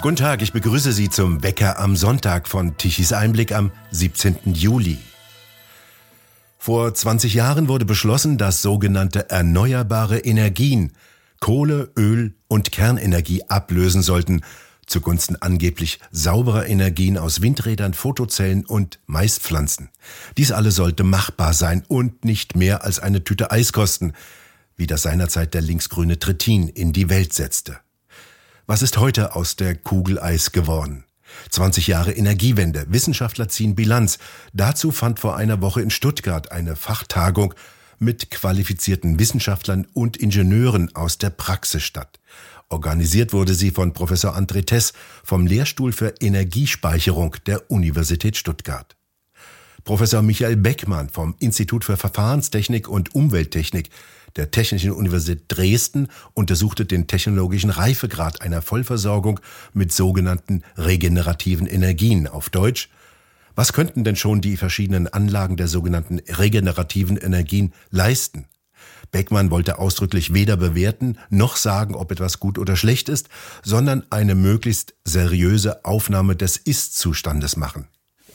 Guten Tag, ich begrüße Sie zum Wecker am Sonntag von Tichys Einblick am 17. Juli. Vor 20 Jahren wurde beschlossen, dass sogenannte erneuerbare Energien Kohle, Öl und Kernenergie ablösen sollten, zugunsten angeblich sauberer Energien aus Windrädern, Photozellen und Maispflanzen. Dies alles sollte machbar sein und nicht mehr als eine Tüte Eis kosten, wie das seinerzeit der linksgrüne Trittin in die Welt setzte. Was ist heute aus der Kugel Eis geworden? 20 Jahre Energiewende. Wissenschaftler ziehen Bilanz. Dazu fand vor einer Woche in Stuttgart eine Fachtagung mit qualifizierten Wissenschaftlern und Ingenieuren aus der Praxis statt. Organisiert wurde sie von Professor André Tess vom Lehrstuhl für Energiespeicherung der Universität Stuttgart. Professor Michael Beckmann vom Institut für Verfahrenstechnik und Umwelttechnik der Technischen Universität Dresden untersuchte den technologischen Reifegrad einer Vollversorgung mit sogenannten regenerativen Energien auf Deutsch. Was könnten denn schon die verschiedenen Anlagen der sogenannten regenerativen Energien leisten? Beckmann wollte ausdrücklich weder bewerten noch sagen, ob etwas gut oder schlecht ist, sondern eine möglichst seriöse Aufnahme des Ist-Zustandes machen.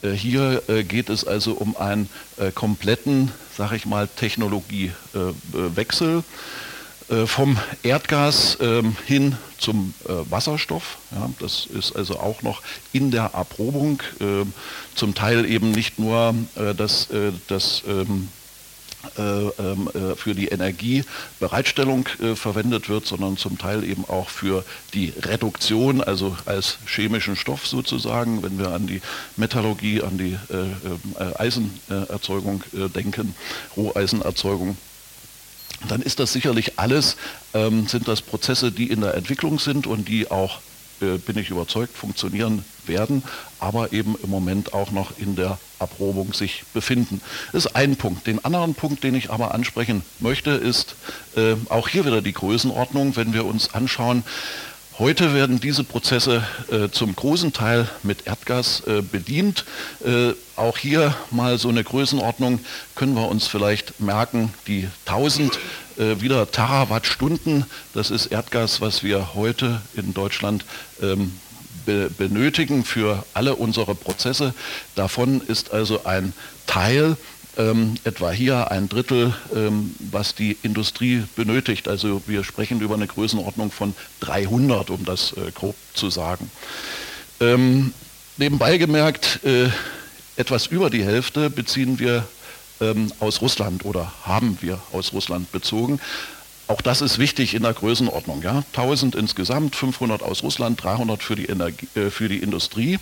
Äh, hier äh, geht es also um einen äh, kompletten, sage ich mal, Technologiewechsel vom Erdgas ähm, hin zum Wasserstoff. das ist also auch noch in der Erprobung. Ähm, zum Teil eben nicht nur das, das ähm, äh, ähm, äh, für die Energiebereitstellung äh, verwendet wird, sondern zum Teil eben auch für die Reduktion, also als chemischen Stoff sozusagen, wenn wir an die Metallurgie, an die Eisenerzeugung denken, Roheisenerzeugung dann ist das sicherlich alles, ähm, sind das Prozesse, die in der Entwicklung sind und die auch äh, bin ich überzeugt, funktionieren werden, aber eben im Moment auch noch in der Erprobung sich befinden. Das ist ein Punkt. Den anderen Punkt, den ich aber ansprechen möchte, ist äh, auch hier wieder die Größenordnung, wenn wir uns anschauen, Heute werden diese Prozesse äh, zum großen Teil mit Erdgas äh, bedient. Äh, auch hier mal so eine Größenordnung können wir uns vielleicht merken, die 1000 äh, wieder Terawattstunden, das ist Erdgas, was wir heute in Deutschland ähm, be benötigen für alle unsere Prozesse. Davon ist also ein Teil ähm, etwa hier ein Drittel, ähm, was die Industrie benötigt. Also wir sprechen über eine Größenordnung von 300, um das äh, grob zu sagen. Ähm, nebenbei gemerkt, äh, etwas über die Hälfte beziehen wir ähm, aus Russland oder haben wir aus Russland bezogen. Auch das ist wichtig in der Größenordnung. Ja? 1000 insgesamt, 500 aus Russland, 300 für die, Energie, äh, für die Industrie.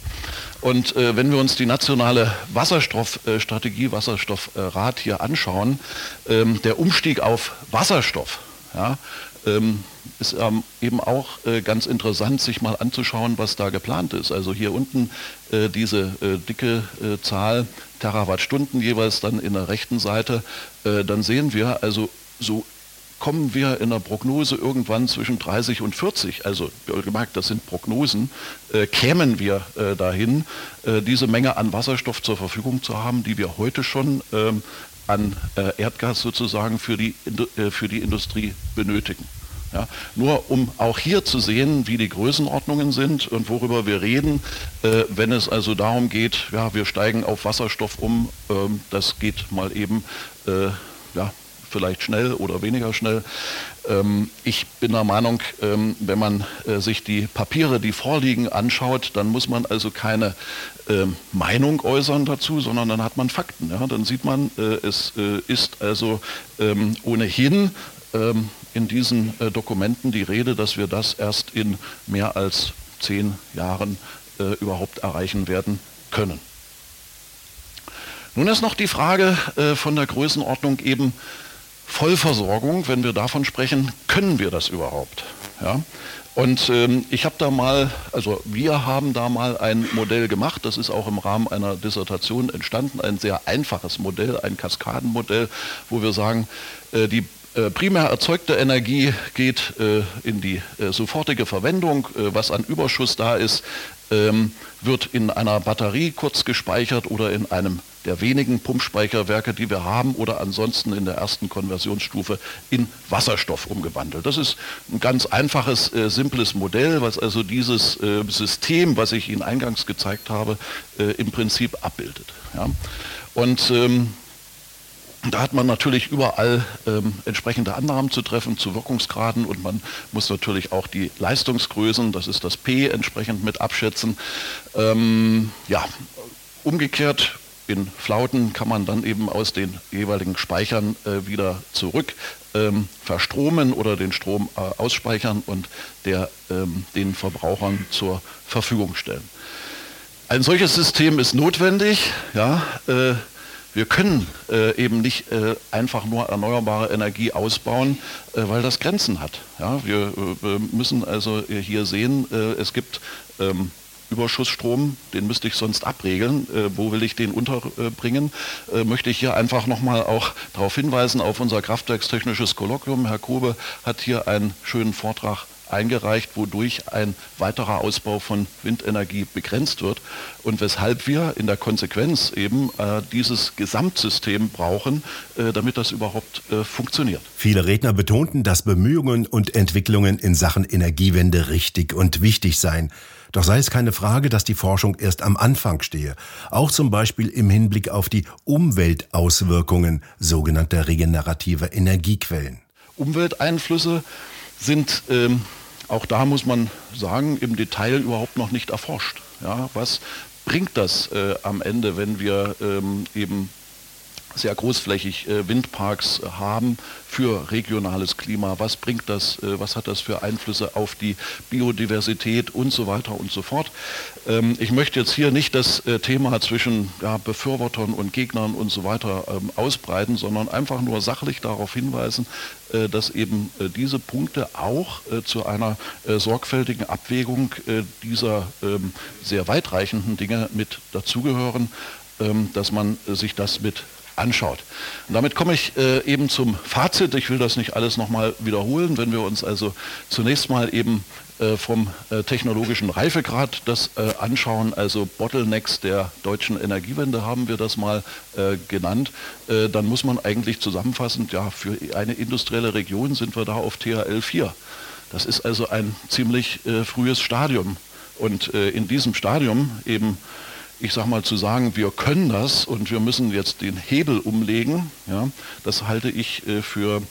Und äh, wenn wir uns die nationale Wasserstoffstrategie, äh, Wasserstoffrat hier anschauen, ähm, der Umstieg auf Wasserstoff, ja, ähm, ist ähm, eben auch äh, ganz interessant, sich mal anzuschauen, was da geplant ist. Also hier unten äh, diese äh, dicke äh, Zahl Terawattstunden jeweils dann in der rechten Seite, äh, dann sehen wir also so kommen wir in der Prognose irgendwann zwischen 30 und 40, also gemerkt, das sind Prognosen, äh, kämen wir äh, dahin, äh, diese Menge an Wasserstoff zur Verfügung zu haben, die wir heute schon ähm, an äh, Erdgas sozusagen für die, äh, für die Industrie benötigen. Ja, nur um auch hier zu sehen, wie die Größenordnungen sind und worüber wir reden, äh, wenn es also darum geht, ja, wir steigen auf Wasserstoff um, ähm, das geht mal eben äh, ja, vielleicht schnell oder weniger schnell. Ähm, ich bin der Meinung, ähm, wenn man äh, sich die Papiere, die vorliegen, anschaut, dann muss man also keine ähm, Meinung äußern dazu, sondern dann hat man Fakten. Dann sieht man, äh, es äh, ist also ohnehin in diesen Dokumenten die Rede, dass wir das erst in mehr als zehn Jahren überhaupt erreichen werden können. Nun ist noch die Frage von der Größenordnung eben, Vollversorgung, wenn wir davon sprechen, können wir das überhaupt? Ja? Und ähm, ich habe da mal, also wir haben da mal ein Modell gemacht, das ist auch im Rahmen einer Dissertation entstanden, ein sehr einfaches Modell, ein Kaskadenmodell, wo wir sagen, äh, die primär erzeugte Energie geht äh, in die äh, sofortige Verwendung. was an Überschuss da ist, ähm, wird in einer Batterie kurz gespeichert oder in einem der wenigen Pumpspeicherwerke, die wir haben, oder ansonsten in der ersten Konversionsstufe in Wasserstoff umgewandelt. Das ist ein ganz einfaches, äh, simples Modell, was also dieses äh, System, was ich Ihnen eingangs gezeigt habe, äh, im Prinzip abbildet. Ja? Und ähm, da hat man natürlich überall ähm, entsprechende Annahmen zu treffen zu Wirkungsgraden und man muss natürlich auch die Leistungsgrößen, das ist das P, entsprechend mit abschätzen. Ähm, ja, umgekehrt in Flauten kann man dann eben aus den jeweiligen Speichern äh, wieder zurück ähm, verstromen oder den Strom äh, ausspeichern und der, ähm, den Verbrauchern zur Verfügung stellen. Ein solches System ist notwendig. Ja, äh, wir können äh, eben nicht äh, einfach nur erneuerbare Energie ausbauen, äh, weil das Grenzen hat. Ja, wir äh, müssen also hier sehen, äh, es gibt ähm, Überschussstrom, den müsste ich sonst abregeln. Äh, wo will ich den unterbringen? möchte ich hier einfach nochmal auch darauf hinweisen, auf unser kraftwerkstechnisches Kolloquium. Herr Kobe hat hier einen schönen Vortrag eingereicht, wodurch ein weiterer Ausbau von Windenergie begrenzt wird und weshalb wir in der Konsequenz eben äh, dieses Gesamtsystem brauchen, äh, damit das überhaupt äh, funktioniert. Viele Redner betonten, dass Bemühungen und Entwicklungen in Sachen Energiewende richtig und wichtig seien. Doch sei es keine Frage, dass die Forschung erst am Anfang stehe, auch zum Beispiel im Hinblick auf die Umweltauswirkungen sogenannter regenerativer Energiequellen. Umwelteinflüsse sind ähm, auch da muss man sagen, im Detail überhaupt noch nicht erforscht. Ja, was bringt das äh, am Ende, wenn wir ähm, eben sehr großflächig äh, Windparks haben für regionales Klima. Was bringt das, äh, was hat das für Einflüsse auf die Biodiversität und so weiter und so fort. Ähm, ich möchte jetzt hier nicht das äh, Thema zwischen ja, Befürwortern und Gegnern und so weiter ähm, ausbreiten, sondern einfach nur sachlich darauf hinweisen, dass eben äh, diese Punkte auch äh, zu einer äh, sorgfältigen Abwägung dieser ähm, sehr weitreichenden Dinge mit dazugehören dass man sich das mit anschaut. Und damit komme ich äh, eben zum Fazit. Ich will das nicht alles nochmal wiederholen. Wenn wir uns also zunächst mal eben äh, vom äh, technologischen Reifegrad das äh, anschauen, also Bottlenecks der deutschen Energiewende haben wir das mal äh, genannt, äh, dann muss man eigentlich zusammenfassend, ja, für eine industrielle Region sind wir da auf THL 4. Das ist also ein ziemlich frühes Stadium. Und in diesem Stadium eben ich sage mal, zu sagen, wir können das und wir müssen jetzt den Hebel umlegen, ja, das halte ich äh, für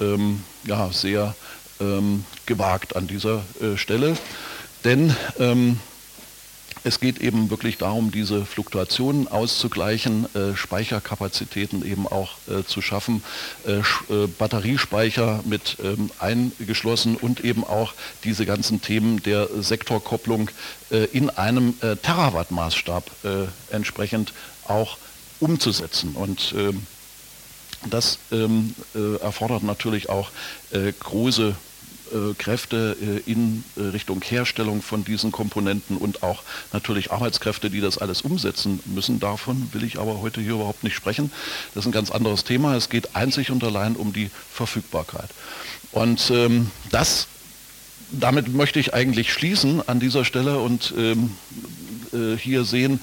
ähm, ja, sehr ähm, gewagt an dieser äh, Stelle. Denn ähm, es geht eben wirklich darum, diese Fluktuationen auszugleichen, äh, Speicherkapazitäten eben auch äh, zu schaffen, äh, äh Batteriespeicher mit ähm, eingeschlossen und eben auch diese ganzen Themen der Sektorkopplung äh, in einem äh, Terawatt-Maßstab entsprechend auch umzusetzen. Und ähm, das ähm, erfordert natürlich auch große Kräfte äh, in äh, Richtung Herstellung von diesen Komponenten und auch natürlich Arbeitskräfte, die das alles umsetzen müssen. Davon will ich aber heute hier überhaupt nicht sprechen. Das ist ein ganz anderes Thema. Es geht einzig und allein um die Verfügbarkeit. Und ähm, das damit möchte ich eigentlich schließen an dieser Stelle und ähm, äh, hier sehen,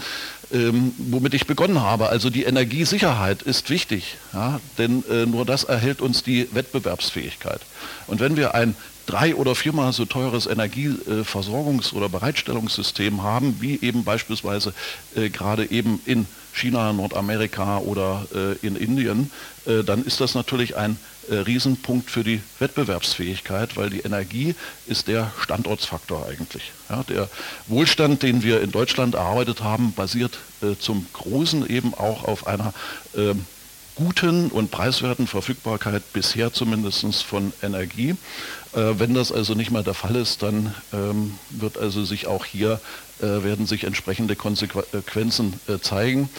ähm, womit ich begonnen habe. Also die Energiesicherheit ist wichtig, ja, denn äh, nur das erhält uns die Wettbewerbsfähigkeit. Und wenn wir ein drei- oder viermal so teures Energieversorgungs- oder Bereitstellungssystem haben, wie eben beispielsweise äh, gerade eben in China, Nordamerika oder äh, in Indien, äh, dann ist das natürlich ein äh, Riesenpunkt für die Wettbewerbsfähigkeit, weil die Energie ist der Standortsfaktor eigentlich. Ja, der Wohlstand, den wir in Deutschland erarbeitet haben, basiert äh, zum Großen eben auch auf einer ähm, guten und preiswerten Verfügbarkeit bisher zumindest von Energie. Äh, wenn das also nicht mehr der Fall ist, dann ähm, wird also sich auch hier äh, werden sich entsprechende Konsequenzen äh, zeigen.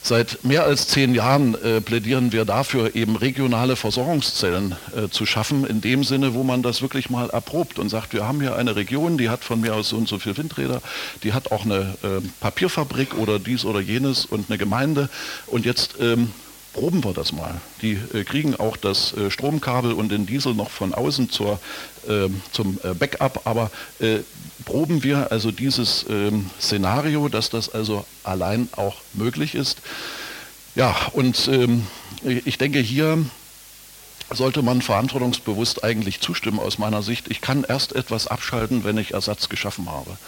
Seit mehr als zehn Jahren plädieren wir dafür, eben regionale Versorgungszellen zu schaffen, in dem Sinne, wo man das wirklich mal erprobt und sagt, wir haben hier eine Region, die hat von mir aus so und so viele Windräder, die hat auch eine Papierfabrik oder dies oder jenes und eine Gemeinde und jetzt ähm, proben wir das mal. Die äh, kriegen auch das äh, Stromkabel und den Diesel noch von außen zur, äh, zum Backup, aber äh, proben wir also dieses ähm, Szenario, dass das also allein auch möglich ist. Ja, und ähm, ich denke, hier sollte man verantwortungsbewusst eigentlich zustimmen aus meiner Sicht. Ich kann erst etwas abschalten, wenn ich Ersatz geschaffen habe.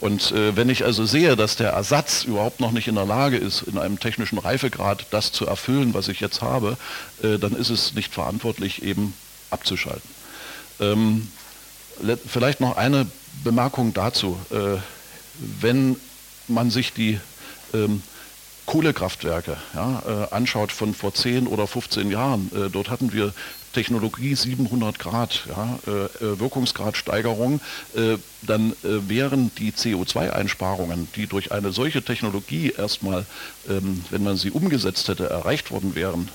Und äh, wenn ich also sehe, dass der Ersatz überhaupt noch nicht in der Lage ist, in einem technischen Reifegrad das zu erfüllen, was ich jetzt habe, äh, dann ist es nicht verantwortlich, eben abzuschalten. Ähm, vielleicht noch eine Bemerkung dazu. Äh, wenn man sich die ähm, Kohlekraftwerke ja, äh, anschaut von vor 10 oder 15 Jahren, äh, dort hatten wir Technologie 700 Grad, ja, äh, äh, Wirkungsgradsteigerung, äh, dann äh, wären die CO2-Einsparungen, die durch eine solche Technologie erstmal, ähm, wenn man sie umgesetzt hätte, erreicht worden wären,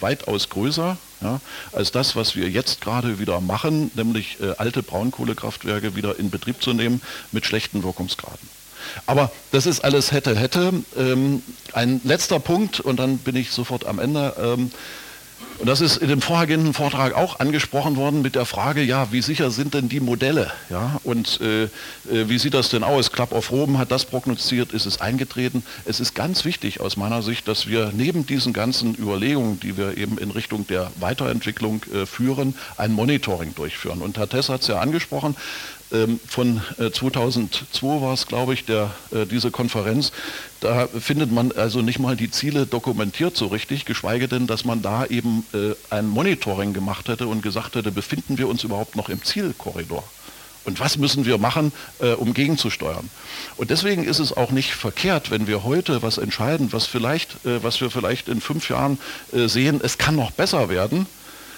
weitaus größer ja, als das, was wir jetzt gerade wieder machen, nämlich alte Braunkohlekraftwerke wieder in Betrieb zu nehmen mit schlechten Wirkungsgraden. Aber das ist alles hätte, hätte. Ähm, ein letzter Punkt und dann bin ich sofort am Ende. Ähm, und das ist in dem vorhergehenden Vortrag auch angesprochen worden mit der Frage, ja, wie sicher sind denn die Modelle? Ja, und äh, äh wie sieht das denn aus? Club of Rome hat das prognostiziert, ist es eingetreten? Es ist ganz wichtig aus meiner Sicht, dass wir neben diesen ganzen Überlegungen, die wir eben in Richtung der Weiterentwicklung äh, führen, ein Monitoring durchführen. Und Herr Tess hat es ja angesprochen, von 2002 äh, war es, glaube ich, der, äh, diese Konferenz. Da findet man also nicht mal die Ziele dokumentiert so richtig, geschweige denn, dass man da eben äh, ein Monitoring gemacht hätte und gesagt hätte, befinden wir uns überhaupt noch im Zielkorridor? Und was müssen wir machen, äh, um gegenzusteuern? Und deswegen ist es auch nicht verkehrt, wenn wir heute was entscheiden, was, vielleicht, äh, was wir vielleicht in fünf Jahren äh, sehen, es kann noch besser werden,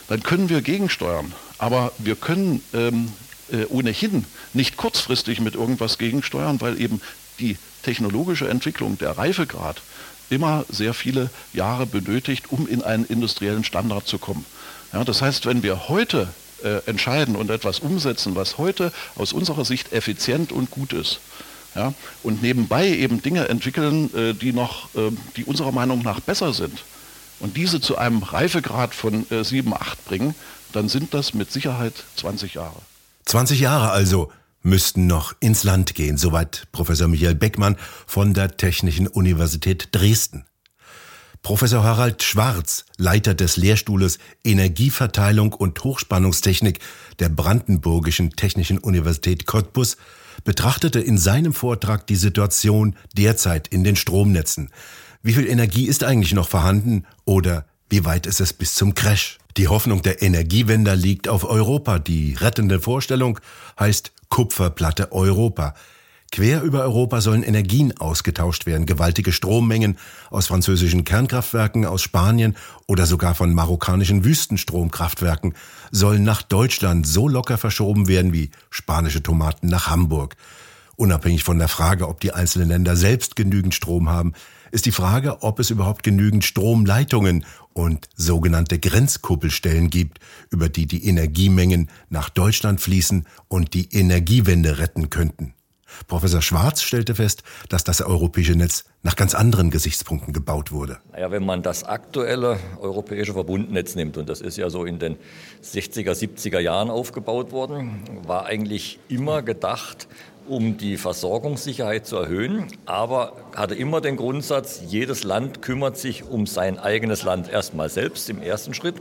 dann können wir gegensteuern. Aber wir können ähm, äh, ohnehin nicht kurzfristig mit irgendwas gegensteuern, weil eben die technologische Entwicklung, der Reifegrad, immer sehr viele Jahre benötigt, um in einen industriellen Standard zu kommen. Ja, das heißt, wenn wir heute äh, entscheiden und etwas umsetzen, was heute aus unserer Sicht effizient und gut ist, ja, und nebenbei eben Dinge entwickeln, äh, die noch, äh, die unserer Meinung nach besser sind, und diese zu einem Reifegrad von äh, 7, 8 bringen, dann sind das mit Sicherheit 20 Jahre. 20 Jahre also müssten noch ins Land gehen, soweit Professor Michael Beckmann von der Technischen Universität Dresden. Professor Harald Schwarz, Leiter des Lehrstuhles Energieverteilung und Hochspannungstechnik der Brandenburgischen Technischen Universität Cottbus, betrachtete in seinem Vortrag die Situation derzeit in den Stromnetzen. Wie viel Energie ist eigentlich noch vorhanden oder wie weit ist es bis zum Crash? Die Hoffnung der Energiewender liegt auf Europa. Die rettende Vorstellung heißt Kupferplatte Europa. Quer über Europa sollen Energien ausgetauscht werden. Gewaltige Strommengen aus französischen Kernkraftwerken, aus Spanien oder sogar von marokkanischen Wüstenstromkraftwerken sollen nach Deutschland so locker verschoben werden wie spanische Tomaten nach Hamburg. Unabhängig von der Frage, ob die einzelnen Länder selbst genügend Strom haben, ist die Frage, ob es überhaupt genügend Stromleitungen und sogenannte Grenzkuppelstellen gibt, über die die Energiemengen nach Deutschland fließen und die Energiewende retten könnten. Professor Schwarz stellte fest, dass das europäische Netz nach ganz anderen Gesichtspunkten gebaut wurde. Naja, wenn man das aktuelle europäische Verbundnetz nimmt, und das ist ja so in den 60er, 70er Jahren aufgebaut worden, war eigentlich immer gedacht, um die Versorgungssicherheit zu erhöhen, aber hatte immer den Grundsatz, jedes Land kümmert sich um sein eigenes Land erstmal selbst im ersten Schritt.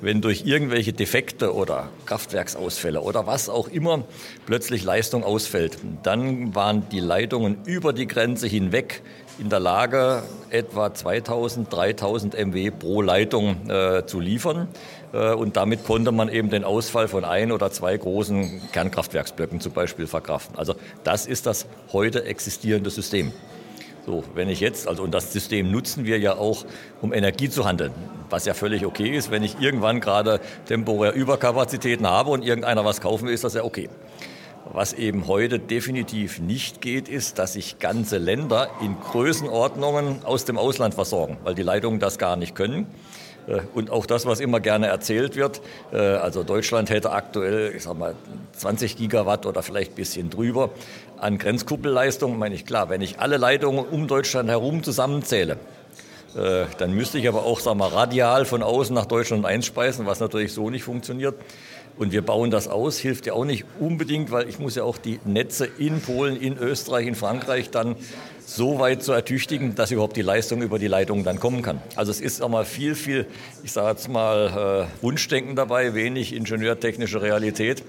Wenn durch irgendwelche Defekte oder Kraftwerksausfälle oder was auch immer plötzlich Leistung ausfällt, dann waren die Leitungen über die Grenze hinweg in der Lage, etwa 2000, 3000 MW pro Leitung äh, zu liefern. Äh, und damit konnte man eben den Ausfall von ein oder zwei großen Kernkraftwerksblöcken zum Beispiel verkraften. Also das ist das heute existierende System. So, wenn ich jetzt, also und das System nutzen wir ja auch, um Energie zu handeln, was ja völlig okay ist. Wenn ich irgendwann gerade temporär Überkapazitäten habe und irgendeiner was kaufen will, ist das ja okay. Was eben heute definitiv nicht geht, ist, dass sich ganze Länder in Größenordnungen aus dem Ausland versorgen, weil die Leitungen das gar nicht können. Äh, und auch das, was immer gerne erzählt wird, äh, also Deutschland hätte aktuell, ich sag mal, 20 Gigawatt oder vielleicht ein bisschen drüber an Grenzkuppelleistung, meine ich klar, wenn ich alle Leitungen um Deutschland herum zusammenzähle, Äh, dann müsste ich aber auch sagen wir, radial von außen nach Deutschland einspeisen, was natürlich so nicht funktioniert. Und wir bauen das aus, hilft ja auch nicht unbedingt, weil ich muss ja auch die Netze in Polen, in Österreich, in Frankreich dann so weit zu ertüchtigen, dass überhaupt die Leistung über die Leitung dann kommen kann. Also es ist auch mal viel, viel, ich sage jetzt mal, äh, Wunschdenken dabei, wenig ingenieurtechnische Realität.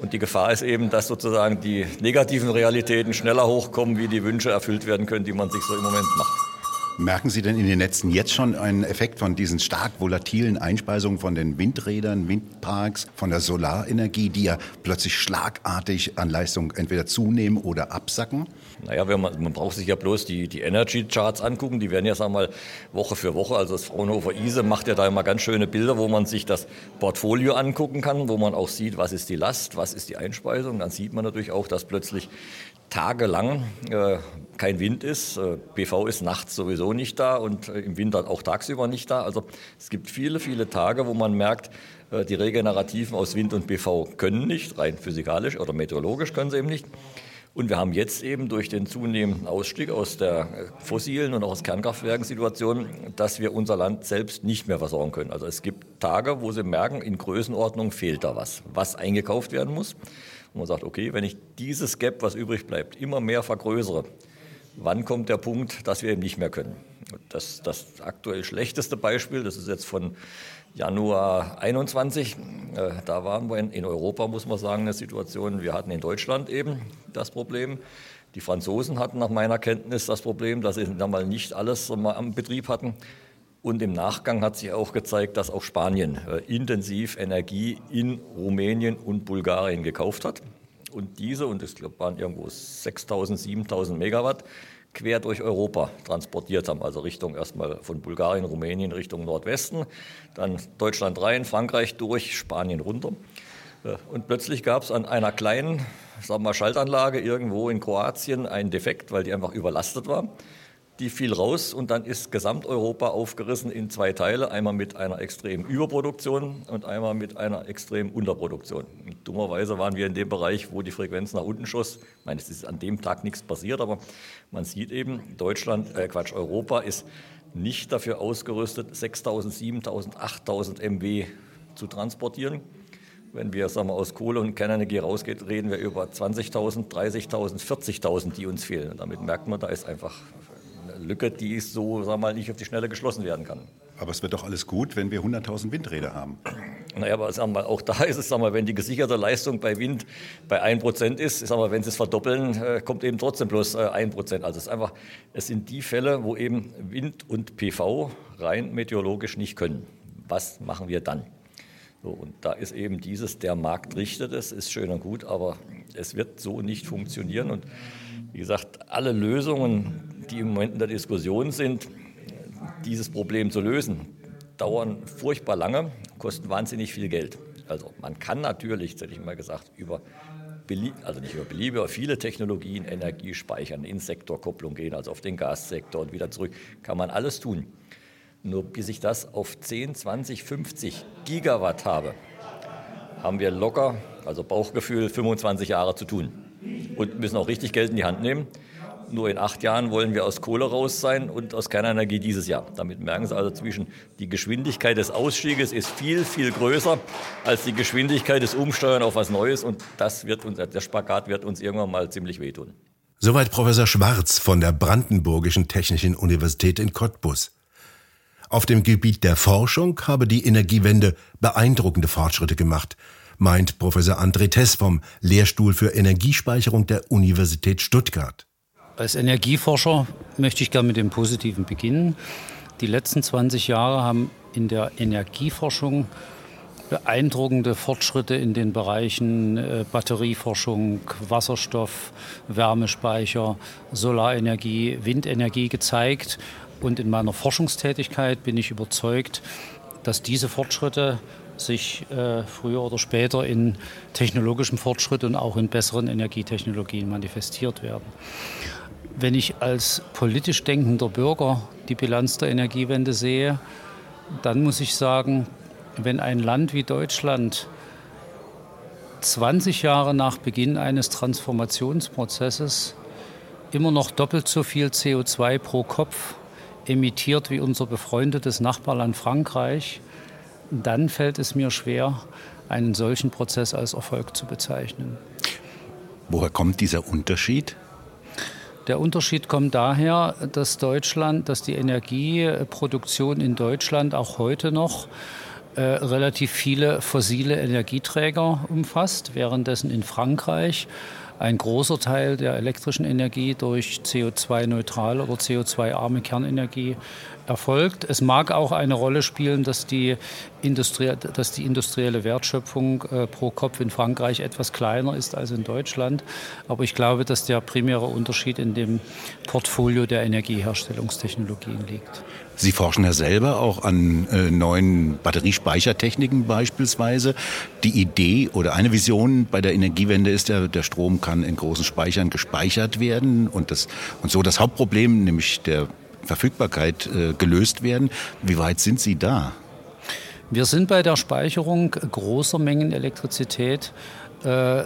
Und die Gefahr ist eben, dass sozusagen die negativen Realitäten schneller hochkommen, wie die Wünsche erfüllt werden können, die man sich so im Moment macht. Merken Sie denn in den Netzen jetzt schon einen Effekt von diesen stark volatilen Einspeisungen von den Windrädern, Windparks, von der Solarenergie, die ja plötzlich schlagartig an Leistung entweder zunehmen oder absacken? Naja, man, man braucht sich ja bloß die, die Energy Charts angucken. Die werden ja, sagen wir mal, Woche für Woche. Also das Fraunhofer ISE macht ja da immer ganz schöne Bilder, wo man sich das Portfolio angucken kann, wo man auch sieht, was ist die Last, was ist die Einspeisung. Dann sieht man natürlich auch, dass plötzlich tagelang äh, kein Wind ist. Äh, PV ist nachts sowieso nicht da und äh, im Winter auch tagsüber nicht da. Also es gibt viele, viele Tage, wo man merkt, äh, die Regenerativen aus Wind und PV können nicht, rein physikalisch oder meteorologisch können sie eben nicht. Und wir haben jetzt eben durch den zunehmenden Ausstieg aus der äh, fossilen und auch aus Kernkraftwerken Situation, dass wir unser Land selbst nicht mehr versorgen können. Also es gibt Tage, wo Sie merken, in Größenordnung fehlt da was, was eingekauft werden muss. Und man sagt, okay, wenn ich dieses Gap, was übrig bleibt, immer mehr vergrößere, wann kommt der Punkt, dass wir eben nicht mehr können? Das, das aktuell schlechteste Beispiel, das ist jetzt von Januar 21. Äh, da waren wir in, Europa, muss man sagen, eine Situation. Wir hatten in Deutschland eben das Problem. Die Franzosen hatten nach meiner Kenntnis das Problem, dass sie dann mal nicht alles am Betrieb hatten. Und im Nachgang hat sich auch gezeigt, dass auch Spanien äh, intensiv Energie in Rumänien und Bulgarien gekauft hat. Und diese, und es waren irgendwo 6000, 7000 Megawatt, quer durch Europa transportiert haben. Also Richtung erstmal von Bulgarien, Rumänien Richtung Nordwesten, dann Deutschland rein, Frankreich durch, Spanien runter. Äh, und plötzlich gab es an einer kleinen sagen wir mal, Schaltanlage irgendwo in Kroatien einen Defekt, weil die einfach überlastet war die fiel raus und dann ist Gesamteuropa aufgerissen in zwei Teile, einmal mit einer extremen Überproduktion und einmal mit einer extremen Unterproduktion. Und dummerweise waren wir in dem Bereich, wo die Frequenz nach unten schoss. Ich meine, es ist an dem Tag nichts passiert, aber man sieht eben, Deutschland, äh Quatsch, Europa ist nicht dafür ausgerüstet, 6000, 7000, 8000 MW zu transportieren. Wenn wir sagen wir, aus Kohle und Kernenergie rausgehen, reden wir über 20.000, 30.000, 40.000, die uns fehlen. Und damit merkt man, da ist einfach Lücke, die ist so, wir mal, nicht auf die Schnelle geschlossen werden kann. Aber es wird doch alles gut, wenn wir 100.000 Windräder haben. Naja, aber sagen wir, auch da ist es, sagen wir, wenn die gesicherte Leistung bei Wind bei 1% ist, sagen wir, wenn sie es verdoppeln, äh, kommt eben trotzdem bloß 1%. Äh, also es, ist einfach, es sind die Fälle, wo eben Wind und PV rein meteorologisch nicht können. Was machen wir dann? So, und da ist eben dieses, der Markt richtet es, ist schön und gut, aber es wird so nicht funktionieren. Und wie gesagt, alle Lösungen, die im Moment in der Diskussion sind, dieses Problem zu lösen, dauern furchtbar lange, kosten wahnsinnig viel Geld. Also man kann natürlich, das hätte ich mal gesagt, über also nicht über Beliebe, aber viele Technologien, Energie speichern, in Sektorkopplung gehen, also auf den Gassektor und wieder zurück, kann man alles tun. Nur bis ich das auf 10, 20, 50 Gigawatt habe, haben wir locker, also Bauchgefühl, 25 Jahre zu tun und müssen auch richtig Geld in die Hand nehmen. Nur in acht Jahren wollen wir aus Kohle raus sein und aus Kernenergie dieses Jahr. Damit merken Sie also zwischen, die Geschwindigkeit des Ausstieges ist viel, viel größer als die Geschwindigkeit des Umsteuern auf was Neues. Und das wird uns, der Spagat wird uns irgendwann mal ziemlich wehtun. Soweit Professor Schwarz von der Brandenburgischen Technischen Universität in Cottbus. Auf dem Gebiet der Forschung habe die Energiewende beeindruckende Fortschritte gemacht, meint Professor André Tess vom Lehrstuhl für Energiespeicherung der Universität Stuttgart. Als Energieforscher möchte ich gerne mit dem Positiven beginnen. Die letzten 20 Jahre haben in der Energieforschung beeindruckende Fortschritte in den Bereichen äh, Batterieforschung, Wasserstoff, Wärmespeicher, Solarenergie, Windenergie gezeigt. Und in meiner Forschungstätigkeit bin ich überzeugt, dass diese Fortschritte sich äh, früher oder später in technologischem Fortschritt und auch in besseren Energietechnologien manifestiert werden. Wenn ich als politisch denkender Bürger die Bilanz der Energiewende sehe, dann muss ich sagen, wenn ein Land wie Deutschland 20 Jahre nach Beginn eines Transformationsprozesses immer noch doppelt so viel CO2 pro Kopf emittiert wie unser befreundetes Nachbarland Frankreich, dann fällt es mir schwer, einen solchen Prozess als Erfolg zu bezeichnen. Woher kommt dieser Unterschied? Der Unterschied kommt daher, dass Deutschland, dass die Energieproduktion in Deutschland auch heute noch äh, relativ viele fossile Energieträger umfasst, währenddessen in Frankreich ein großer Teil der elektrischen Energie durch CO2-neutral oder CO2-arme Kernenergie erfolgt. Es mag auch eine Rolle spielen, dass die, Industrie, dass die industrielle Wertschöpfung äh, pro Kopf in Frankreich etwas kleiner ist als in Deutschland. Aber ich glaube, dass der primäre Unterschied in dem Portfolio der Energieherstellungstechnologien liegt. Sie forschen ja selber auch an äh, neuen Batteriespeichertechniken beispielsweise. Die Idee oder eine Vision bei der Energiewende ist ja, der Strom kann in großen Speichern gespeichert werden und, das, und so das Hauptproblem, nämlich der Verfügbarkeit äh, gelöst werden. Wie weit sind Sie da? Wir sind bei der Speicherung großer Mengen Elektrizität äh,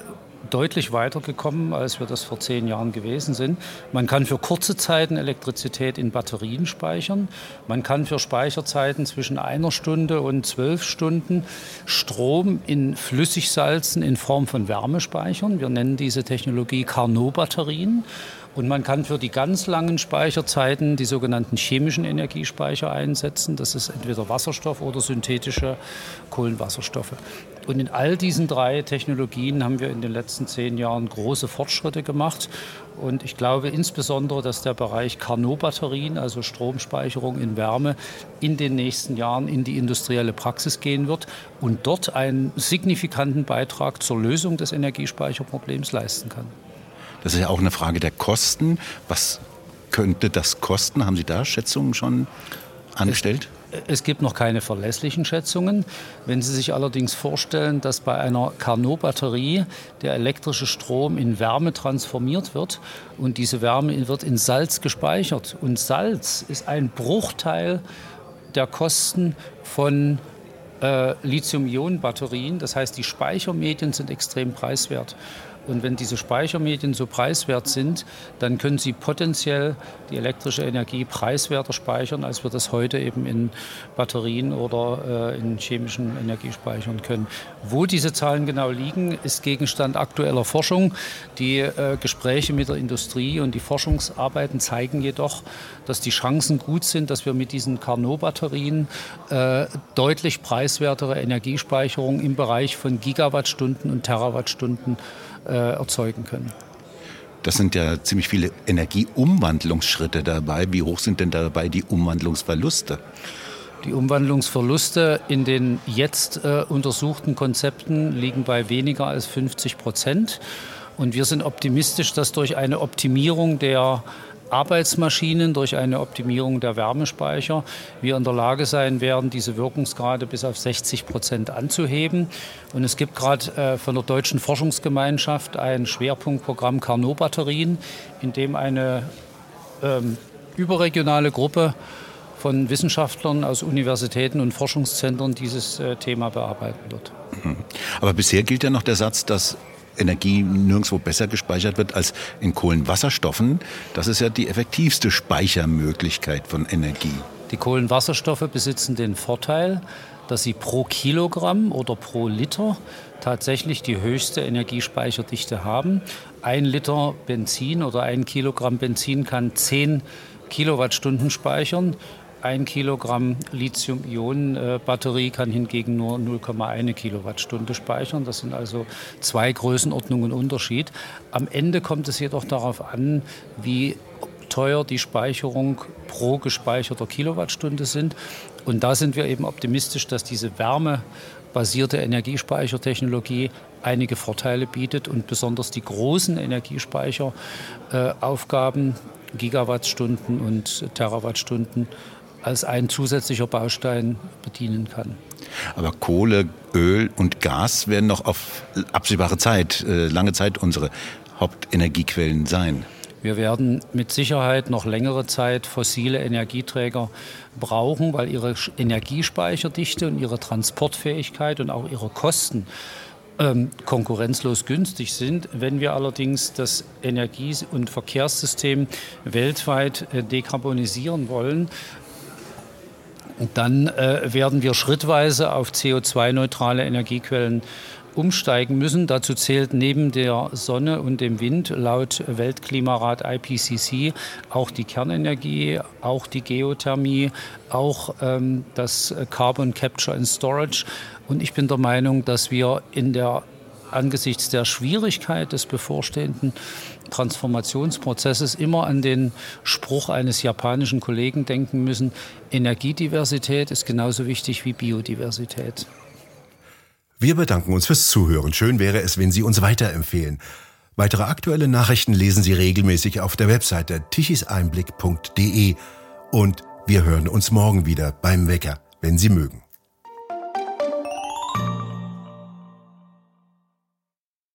deutlich weitergekommen, als wir das vor zehn Jahren gewesen sind. Man kann für kurze Zeiten Elektrizität in Batterien speichern. Man kann für Speicherzeiten zwischen einer Stunde und zwölf Stunden Strom in Flüssigsalzen in Form von Wärme speichern. Wir nennen diese Technologie Carnot-Batterien. Und man kann für die ganz langen Speicherzeiten die sogenannten chemischen Energiespeicher einsetzen. Das ist entweder Wasserstoff oder synthetische Kohlenwasserstoffe. Und in all diesen drei Technologien haben wir in den letzten zehn Jahren große Fortschritte gemacht. Und ich glaube insbesondere, dass der Bereich Carnot-Batterien, also Stromspeicherung in Wärme, in den nächsten Jahren in die industrielle Praxis gehen wird und dort einen signifikanten Beitrag zur Lösung des Energiespeicherproblems leisten kann. Das ist ja auch eine Frage der Kosten. Was könnte das kosten? Haben Sie da Schätzungen schon angestellt? Es gibt noch keine verlässlichen Schätzungen. Wenn Sie sich allerdings vorstellen, dass bei einer Carnot-Batterie der elektrische Strom in Wärme transformiert wird und diese Wärme wird in Salz gespeichert und Salz ist ein Bruchteil der Kosten von äh, Lithium-Ionen-Batterien. Das heißt, die Speichermedien sind extrem preiswert. Und wenn diese Speichermedien so preiswert sind, dann können sie potenziell die elektrische Energie preiswerter speichern, als wir das heute eben in Batterien oder äh, in chemischen Energiespeichern können. Wo diese Zahlen genau liegen, ist Gegenstand aktueller Forschung. Die äh, Gespräche mit der Industrie und die Forschungsarbeiten zeigen jedoch, dass die Chancen gut sind, dass wir mit diesen Carnot-Batterien äh, deutlich preiswertere Energiespeicherung im Bereich von Gigawattstunden und Terawattstunden äh, erzeugen können. Das sind ja ziemlich viele Energieumwandlungsschritte dabei. Wie hoch sind denn dabei die Umwandlungsverluste? Die Umwandlungsverluste in den jetzt äh, untersuchten Konzepten liegen bei weniger als 50 Prozent. Und wir sind optimistisch, dass durch eine Optimierung der Arbeitsmaschinen durch eine Optimierung der Wärmespeicher wir in der Lage sein werden, diese Wirkungsgrade bis auf 60 Prozent anzuheben. Und es gibt gerade äh, von der Deutschen Forschungsgemeinschaft ein Schwerpunktprogramm Carnot-Batterien, in dem eine ähm, überregionale Gruppe von Wissenschaftlern aus Universitäten und Forschungszentren dieses äh, Thema bearbeiten wird. Mhm. Aber bisher gilt ja noch der Satz, dass Energie nirgendwo besser gespeichert wird als in Kohlenwasserstoffen. Das ist ja die effektivste Speichermöglichkeit von Energie. Die Kohlenwasserstoffe besitzen den Vorteil, dass sie pro Kilogramm oder pro Liter tatsächlich die höchste Energiespeicherdichte haben. Ein Liter Benzin oder ein Kilogramm Benzin kann 10 Kilowattstunden speichern. Ein Kilogramm Lithium-Ionen-Batterie kann hingegen nur 0,1 Kilowattstunde speichern. Das sind also zwei Größenordnungen Unterschied. Am Ende kommt es jedoch darauf an, wie teuer die Speicherung pro gespeicherter Kilowattstunde sind. Und da sind wir eben optimistisch, dass diese wärmebasierte Energiespeichertechnologie einige Vorteile bietet und besonders die großen Energiespeicheraufgaben, Gigawattstunden und Terawattstunden als ein zusätzlicher Baustein bedienen kann. Aber Kohle, Öl und Gas werden noch auf absehbare Zeit, äh, lange Zeit unsere Hauptenergiequellen sein. Wir werden mit Sicherheit noch längere Zeit fossile Energieträger brauchen, weil ihre Energiespeicherdichte und ihre Transportfähigkeit und auch ihre Kosten ähm, konkurrenzlos günstig sind. Wenn wir allerdings das Energie- und Verkehrssystem weltweit äh, dekarbonisieren wollen, dann äh, werden wir schrittweise auf CO2-neutrale Energiequellen umsteigen müssen. Dazu zählt neben der Sonne und dem Wind laut Weltklimarat IPCC auch die Kernenergie, auch die Geothermie, auch ähm, das Carbon Capture and Storage. Und ich bin der Meinung, dass wir in der angesichts der Schwierigkeit des bevorstehenden Transformationsprozesses immer an den Spruch eines japanischen Kollegen denken müssen, Energiediversität ist genauso wichtig wie Biodiversität. Wir bedanken uns fürs Zuhören. Schön wäre es, wenn Sie uns weiterempfehlen. Weitere aktuelle Nachrichten lesen Sie regelmäßig auf der Webseite tichiseinblick.de und wir hören uns morgen wieder beim Wecker, wenn Sie mögen.